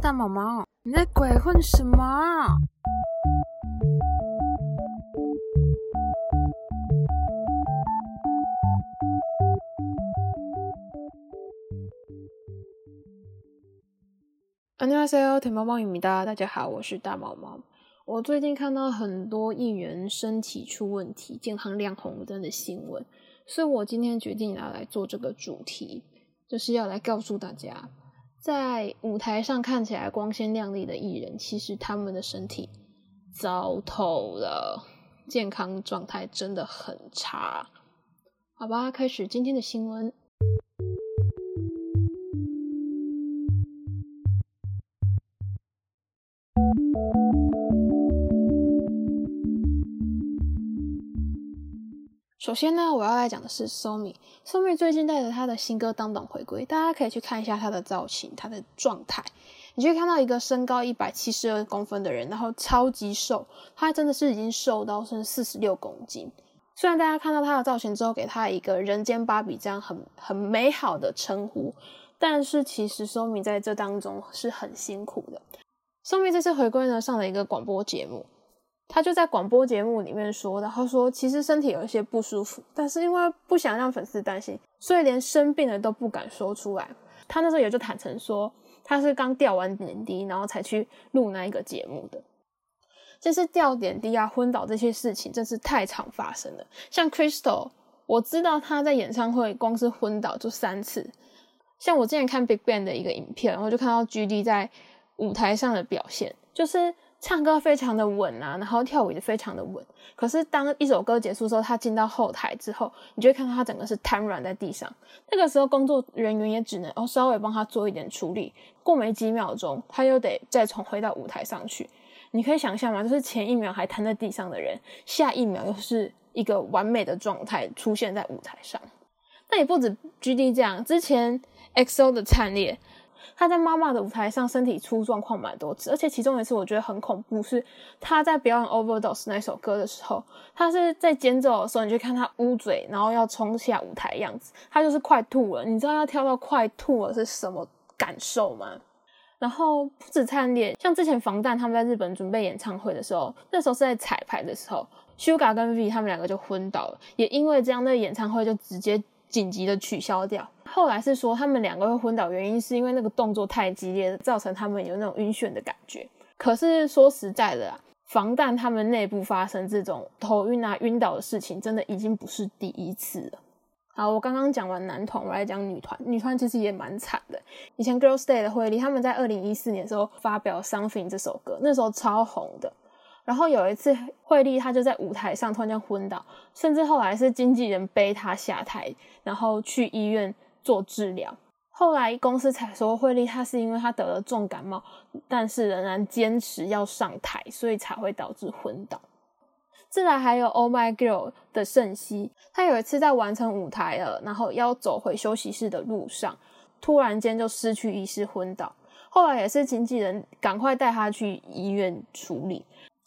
大毛毛，你在鬼混什么？안녕하세요甜毛毛影迷大家好，我是大毛毛。我最近看到很多艺人身体出问题、健康亮红灯的新闻，所以我今天决定要来做这个主题，就是要来告诉大家。 在舞台上看起来光鲜亮丽的艺人，其实他们的身体糟透了，健康状态真的很差。好吧，开始今天的新闻。首先呢，我要来讲的是 Somi。Somi 最近带着他的新歌《当当》回归，大家可以去看一下他的造型、他的状态。你去看到一个身高一百七十二公分的人，然后超级瘦，他真的是已经瘦到是四十六公斤。虽然大家看到他的造型之后，给他一个人间芭比这样很很美好的称呼，但是其实 Somi 在这当中是很辛苦的。Somi 这次回归呢，上了一个广播节目。他就在广播节目里面说，然后说其实身体有一些不舒服，但是因为不想让粉丝担心，所以连生病了都不敢说出来。他那时候也就坦诚说，他是刚掉完点滴，然后才去录那一个节目的。就是掉点滴啊、昏倒这些事情，真是太常发生了。像 Crystal，我知道他在演唱会光是昏倒就三次。像我之前看 Big Bang 的一个影片，然后就看到 GD 在舞台上的表现，就是。唱歌非常的稳啊，然后跳舞也非常的稳。可是当一首歌结束之后，他进到后台之后，你就会看到他整个是瘫软在地上。那个时候工作人员也只能哦稍微帮他做一点处理。过没几秒钟，他又得再重回到舞台上去。你可以想象吗？就是前一秒还瘫在地上的人，下一秒又是一个完美的状态出现在舞台上。那也不止 G D 这样，之前 X O 的惨烈。他在妈妈的舞台上身体出状况蛮多次，而且其中一次我觉得很恐怖，是他在表演 Overdose 那首歌的时候，他是在间奏的时候，你就看他捂嘴，然后要冲下舞台样子，他就是快吐了。你知道要跳到快吐了是什么感受吗？然后不止灿烈，像之前防弹他们在日本准备演唱会的时候，那时候是在彩排的时候，Suga 跟 V 他们两个就昏倒了，也因为这样，那演唱会就直接紧急的取消掉。后来是说他们两个会昏倒，原因是因为那个动作太激烈，造成他们有那种晕眩的感觉。可是说实在的啊，防弹他们内部发生这种头晕啊、晕倒的事情，真的已经不是第一次了。好，我刚刚讲完男团，我来讲女团。女团其实也蛮惨的。以前 Girls' Day 的惠利，他们在二零一四年的时候发表《Something》这首歌，那时候超红的。然后有一次，惠利她就在舞台上突然间昏倒，甚至后来是经纪人背她下台，然后去医院。做治疗，后来公司才说惠利他是因为他得了重感冒，但是仍然坚持要上台，所以才会导致昏倒。自然还有 Oh My Girl 的圣熙，他有一次在完成舞台了，然后要走回休息室的路上，突然间就失去意识昏倒，后来也是经纪人赶快带他去医院处理。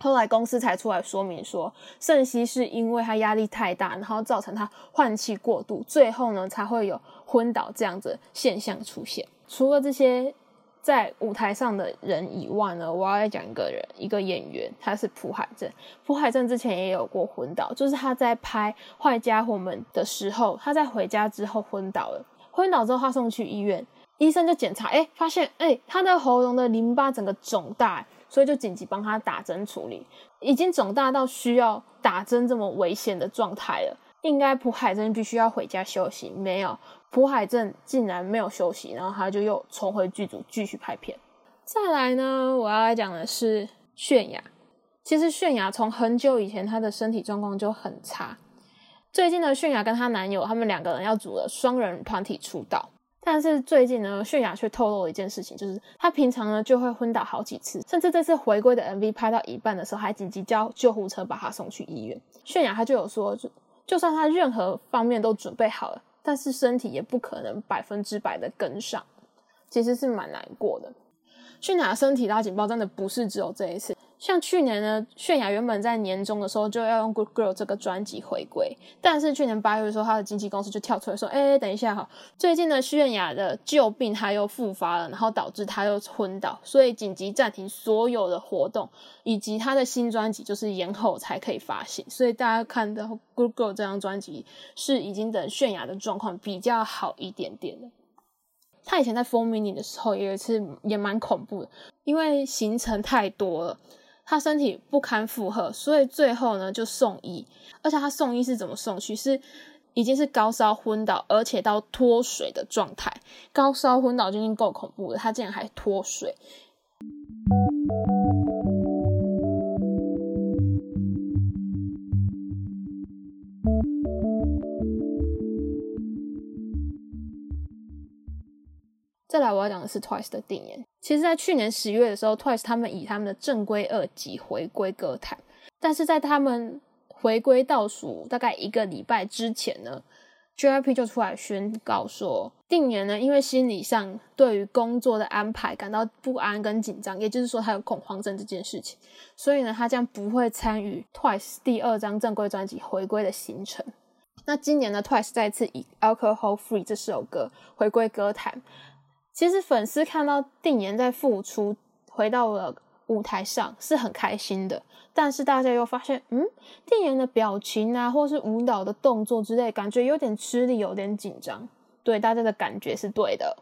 后来公司才出来说明说，圣熙是因为他压力太大，然后造成他换气过度，最后呢才会有昏倒这样子现象出现。除了这些在舞台上的人以外呢，我要来讲一个人，一个演员，他是朴海镇。朴海镇之前也有过昏倒，就是他在拍《坏家伙们》的时候，他在回家之后昏倒了。昏倒之后，他送去医院，医生就检查，哎，发现，哎，他的喉咙的淋巴整个肿大。所以就紧急帮他打针处理，已经肿大到需要打针这么危险的状态了。应该朴海镇必须要回家休息，没有朴海镇竟然没有休息，然后他就又重回剧组继续拍片。再来呢，我要来讲的是泫雅。其实泫雅从很久以前她的身体状况就很差，最近呢，泫雅跟她男友他们两个人要组了双人团体出道。但是最近呢，泫雅却透露了一件事情，就是她平常呢就会昏倒好几次，甚至这次回归的 MV 拍到一半的时候，还紧急叫救护车把她送去医院。泫雅她就有说，就就算她任何方面都准备好了，但是身体也不可能百分之百的跟上，其实是蛮难过的。泫雅身体拉警报真的不是只有这一次，像去年呢，泫雅原本在年终的时候就要用《Good Girl》这个专辑回归，但是去年八月的时候，他的经纪公司就跳出来说：“哎，等一下哈，最近呢，泫雅的旧病他又复发了，然后导致他又昏倒，所以紧急暂停所有的活动，以及他的新专辑就是延后才可以发行。所以大家看到《Good Girl》这张专辑是已经等泫雅的状况比较好一点点了。他以前在《风靡你》的时候，也有一次也蛮恐怖的，因为行程太多了。”他身体不堪负荷，所以最后呢就送医，而且他送医是怎么送去？是已经是高烧昏倒，而且到脱水的状态。高烧昏倒就已经够恐怖了，他竟然还脱水。是 Twice 的定言。其实，在去年十月的时候，Twice 他们以他们的正规二辑回归歌坛，但是在他们回归倒数大概一个礼拜之前呢，JYP 就出来宣告说，定言呢因为心理上对于工作的安排感到不安跟紧张，也就是说他有恐慌症这件事情，所以呢他将不会参与 Twice 第二张正规专辑回归的行程。那今年呢，Twice 再次以 Alcohol Free 这首歌回归歌坛。其实粉丝看到定妍在复出回到了舞台上是很开心的，但是大家又发现，嗯，定妍的表情啊，或是舞蹈的动作之类，感觉有点吃力，有点紧张。对大家的感觉是对的。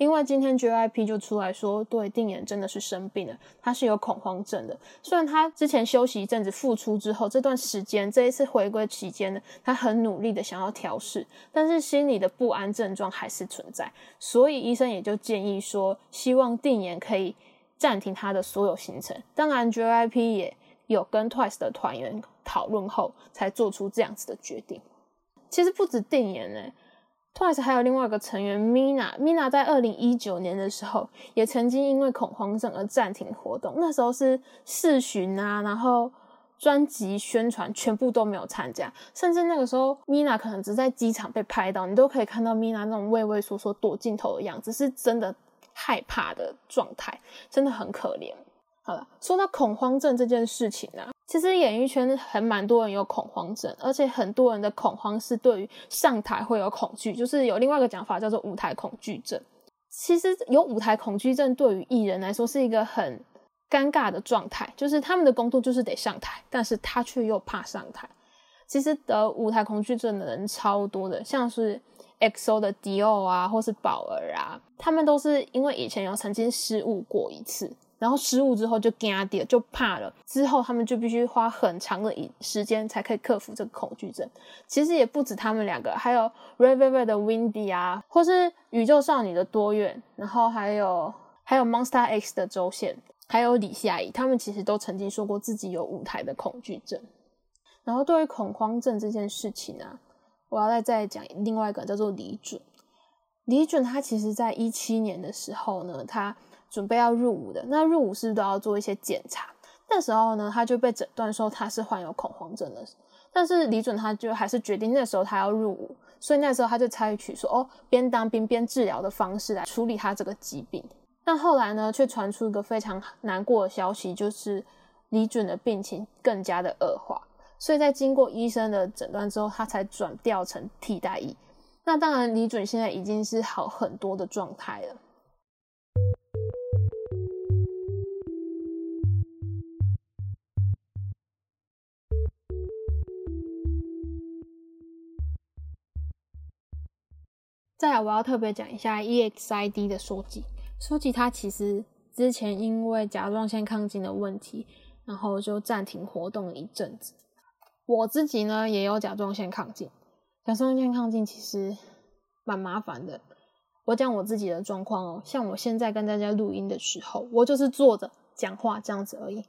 因为今天 JYP 就出来说，对定言真的是生病了，他是有恐慌症的。虽然他之前休息一阵子复出之后，这段时间这一次回归期间呢，他很努力的想要调试，但是心里的不安症状还是存在，所以医生也就建议说，希望定言可以暂停他的所有行程。当然，JYP 也有跟 Twice 的团员讨论后，才做出这样子的决定。其实不止定言呢。Twice 还有另外一个成员 Mina，Mina 在二零一九年的时候也曾经因为恐慌症而暂停活动。那时候是试巡啊，然后专辑宣传全部都没有参加，甚至那个时候 Mina 可能只在机场被拍到，你都可以看到 Mina 那种畏畏缩缩躲镜头的样子，是真的害怕的状态，真的很可怜。好了，说到恐慌症这件事情啊。其实演艺圈很蛮多人有恐慌症，而且很多人的恐慌是对于上台会有恐惧，就是有另外一个讲法叫做舞台恐惧症。其实有舞台恐惧症对于艺人来说是一个很尴尬的状态，就是他们的工作就是得上台，但是他却又怕上台。其实得舞台恐惧症的人超多的，像是 XO 的迪奥啊，或是宝儿啊，他们都是因为以前有曾经失误过一次。然后失误之后就惊掉，就怕了。之后他们就必须花很长的时间才可以克服这个恐惧症。其实也不止他们两个，还有 Red Velvet 的 Windy 啊，或是宇宙少女的多远，然后还有还有 Monster X 的周线，还有李夏怡，他们其实都曾经说过自己有舞台的恐惧症。然后对于恐慌症这件事情啊，我要再再讲另外一个叫做李准。李准他其实在一七年的时候呢，他准备要入伍的，那入伍是不是都要做一些检查？那时候呢，他就被诊断说他是患有恐慌症的。但是李准他就还是决定那时候他要入伍，所以那时候他就采取说哦，边当兵边治疗的方式来处理他这个疾病。但后来呢，却传出一个非常难过的消息，就是李准的病情更加的恶化。所以在经过医生的诊断之后，他才转调成替代役。那当然，李准现在已经是好很多的状态了。再来，我要特别讲一下 EXID 的书籍。书籍它其实之前因为甲状腺亢进的问题，然后就暂停活动了一阵子。我自己呢也有甲状腺亢进，甲状腺亢进其实蛮麻烦的。我讲我自己的状况哦，像我现在跟大家录音的时候，我就是坐着讲话这样子而已。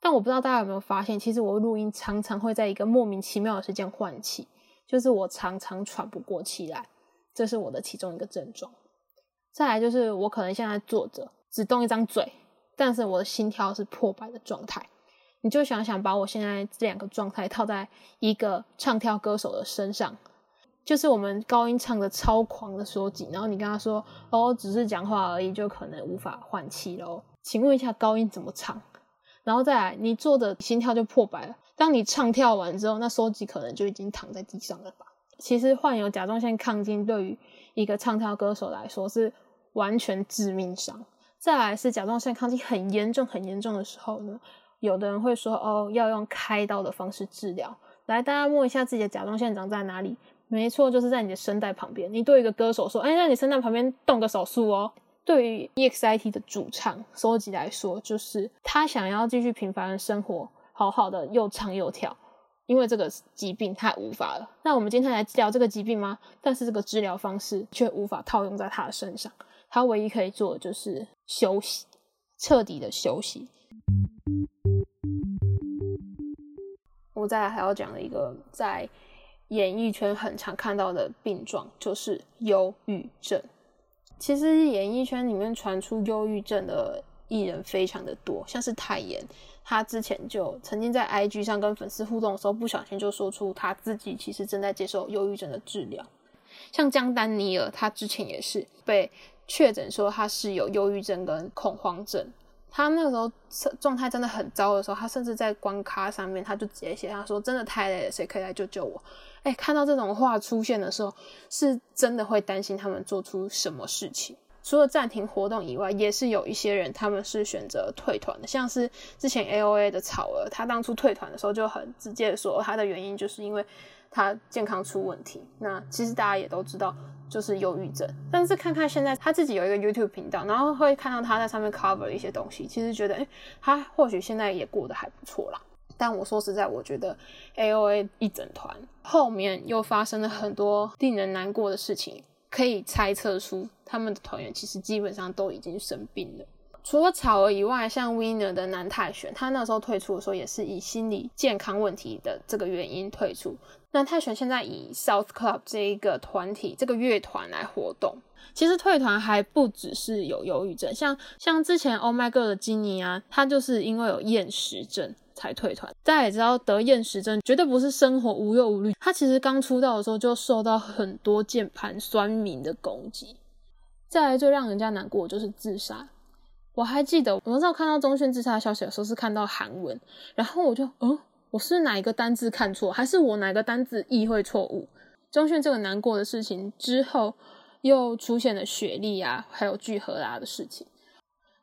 但我不知道大家有没有发现，其实我录音常常会在一个莫名其妙的时间换气，就是我常常喘不过气来。这是我的其中一个症状。再来就是我可能现在坐着只动一张嘴，但是我的心跳是破百的状态。你就想想把我现在这两个状态套在一个唱跳歌手的身上，就是我们高音唱的超狂的收紧，然后你跟他说哦，只是讲话而已，就可能无法换气喽。请问一下，高音怎么唱？然后再来你做的心跳就破百了。当你唱跳完之后，那收集可能就已经躺在地上了吧？其实患有甲状腺亢进对于一个唱跳歌手来说是完全致命伤。再来是甲状腺亢进很严重、很严重的时候呢，有的人会说哦，要用开刀的方式治疗。来，大家摸一下自己的甲状腺长在哪里？没错，就是在你的声带旁边。你对一个歌手说，哎，在你声带旁边动个手术哦。对于 EXIT 的主唱收集来说，就是他想要继续平凡的生活，好好的又唱又跳。因为这个疾病太无法了，那我们今天来治疗这个疾病吗？但是这个治疗方式却无法套用在他的身上，他唯一可以做的就是休息，彻底的休息。我再来还要讲的一个在演艺圈很常看到的病状，就是忧郁症。其实演艺圈里面传出忧郁症的艺人非常的多，像是泰妍。他之前就曾经在 IG 上跟粉丝互动的时候，不小心就说出他自己其实正在接受忧郁症的治疗。像江丹尼尔，他之前也是被确诊说他是有忧郁症跟恐慌症。他那时候状态真的很糟的时候，他甚至在关卡上面他就直接写他说：“真的太累了，谁可以来救救我？”哎，看到这种话出现的时候，是真的会担心他们做出什么事情。除了暂停活动以外，也是有一些人他们是选择退团的，像是之前 A O A 的草儿，他当初退团的时候就很直接的说，他的原因就是因为他健康出问题。那其实大家也都知道，就是忧郁症。但是看看现在他自己有一个 YouTube 频道，然后会看到他在上面 cover 一些东西，其实觉得，哎，他或许现在也过得还不错啦。但我说实在，我觉得 A O A 一整团后面又发生了很多令人难过的事情。可以猜测出他们的团员其实基本上都已经生病了。除了草儿以外，像 Winner 的南泰选，他那时候退出的时候也是以心理健康问题的这个原因退出。南泰选现在以 South Club 这一个团体、这个乐团来活动。其实退团还不只是有忧郁症，像像之前 Oh My God 的金妮啊，他就是因为有厌食症。才退团，大家也知道得厌食症绝对不是生活无忧无虑。他其实刚出道的时候就受到很多键盘酸民的攻击。再来最让人家难过就是自杀。我还记得我那时候看到钟铉自杀的消息的时候是看到韩文，然后我就嗯，我是哪一个单字看错，还是我哪个单字意会错误？钟铉这个难过的事情之后，又出现了雪莉啊，还有聚合啊的事情。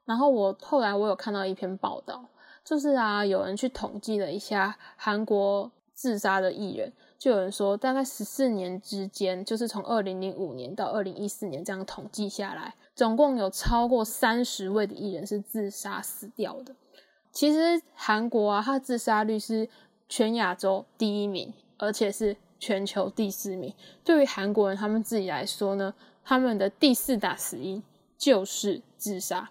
然后我后来我有看到一篇报道。就是啊，有人去统计了一下韩国自杀的艺人，就有人说，大概十四年之间，就是从二零零五年到二零一四年这样统计下来，总共有超过三十位的艺人是自杀死掉的。其实韩国啊，它自杀率是全亚洲第一名，而且是全球第四名。对于韩国人他们自己来说呢，他们的第四大死因就是自杀。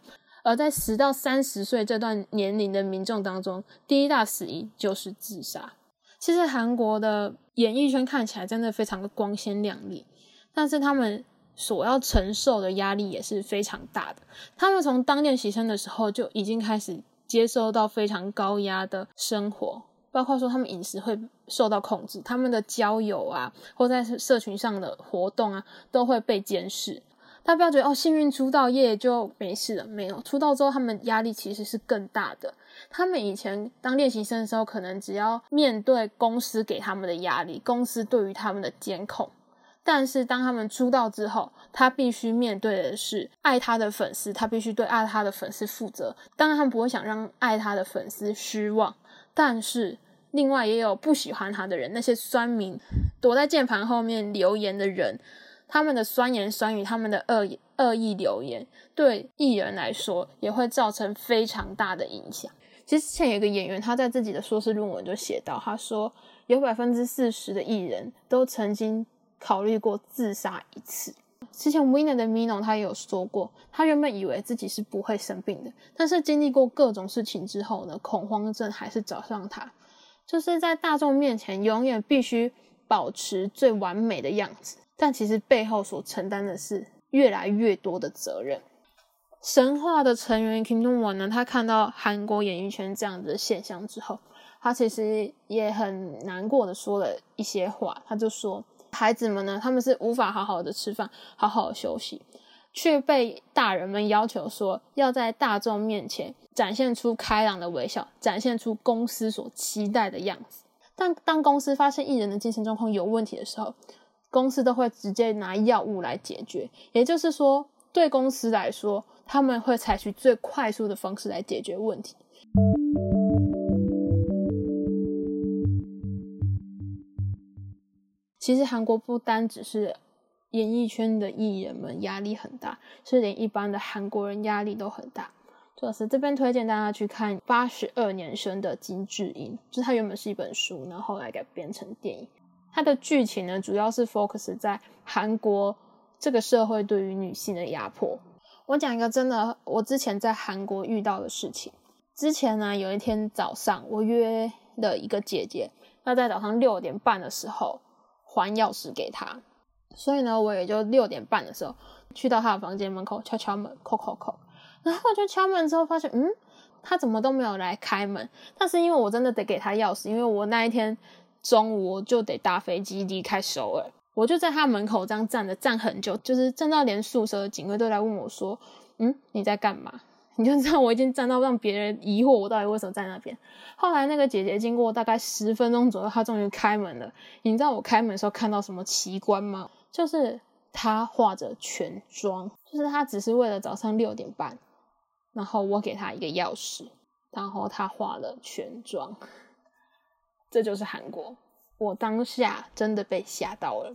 而在十到三十岁这段年龄的民众当中，第一大死因就是自杀。其实韩国的演艺圈看起来真的非常的光鲜亮丽，但是他们所要承受的压力也是非常大的。他们从当练习生的时候就已经开始接受到非常高压的生活，包括说他们饮食会受到控制，他们的交友啊，或在社群上的活动啊，都会被监视。他不要觉得哦，幸运出道业就没事了，没有出道之后，他们压力其实是更大的。他们以前当练习生的时候，可能只要面对公司给他们的压力，公司对于他们的监控。但是当他们出道之后，他必须面对的是爱他的粉丝，他必须对爱他的粉丝负责。当然，他们不会想让爱他的粉丝失望。但是另外也有不喜欢他的人，那些酸民躲在键盘后面留言的人。他们的酸言酸语，他们的恶恶意留言，对艺人来说也会造成非常大的影响。其实之前有一个演员，他在自己的硕士论文就写到，他说有百分之四十的艺人都曾经考虑过自杀一次。之前 Winner 的 Mino 他也有说过，他原本以为自己是不会生病的，但是经历过各种事情之后呢，恐慌症还是找上他，就是在大众面前永远必须保持最完美的样子。但其实背后所承担的是越来越多的责任。神话的成员 Kim Dong Won 呢，他看到韩国演艺圈这样的现象之后，他其实也很难过的说了一些话。他就说：“孩子们呢，他们是无法好好的吃饭，好好的休息。却被大人们要求说要在大众面前展现出开朗的微笑，展现出公司所期待的样子。但当公司发现艺人的精神状况有问题的时候，公司都会直接拿药物来解决。也就是说，对公司来说，他们会采取最快速的方式来解决问题。其实韩国不单只是演艺圈的艺人们压力很大，是连一般的韩国人压力都很大。就是这边推荐大家去看《八十二年生的金智英》，就是它原本是一本书，然后后来改编成电影。它的剧情呢，主要是 focus 在韩国这个社会对于女性的压迫。我讲一个真的，我之前在韩国遇到的事情。之前呢，有一天早上，我约了一个姐姐，要在早上六点半的时候。还钥匙给她，所以呢，我也就六点半的时候去到她的房间门口敲敲门，叩叩叩，然后就敲门之后发现，嗯，他怎么都没有来开门。但是因为我真的得给他钥匙，因为我那一天中午我就得搭飞机离开首尔，我就在他门口这样站着站很久，就是站到连宿舍的警卫都来问我说，嗯，你在干嘛？你就知道我已经站到让别人疑惑我到底为什么在那边。后来那个姐姐经过大概十分钟左右，她终于开门了。你知道我开门的时候看到什么奇观吗？就是她化着全妆，就是她只是为了早上六点半，然后我给她一个钥匙，然后她化了全妆。这就是韩国，我当下真的被吓到了。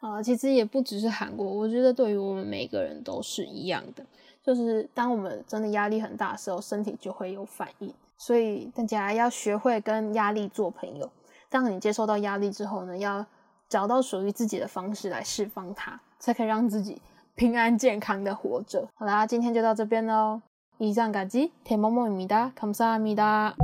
啊其实也不只是韩国，我觉得对于我们每个人都是一样的。就是当我们真的压力很大的时候，身体就会有反应。所以大家要学会跟压力做朋友。当你接受到压力之后呢，要找到属于自己的方式来释放它，才可以让自己平安健康的活着。好啦，今天就到这边喽。以上感激，田萌萌입니 다， 감사합니 다。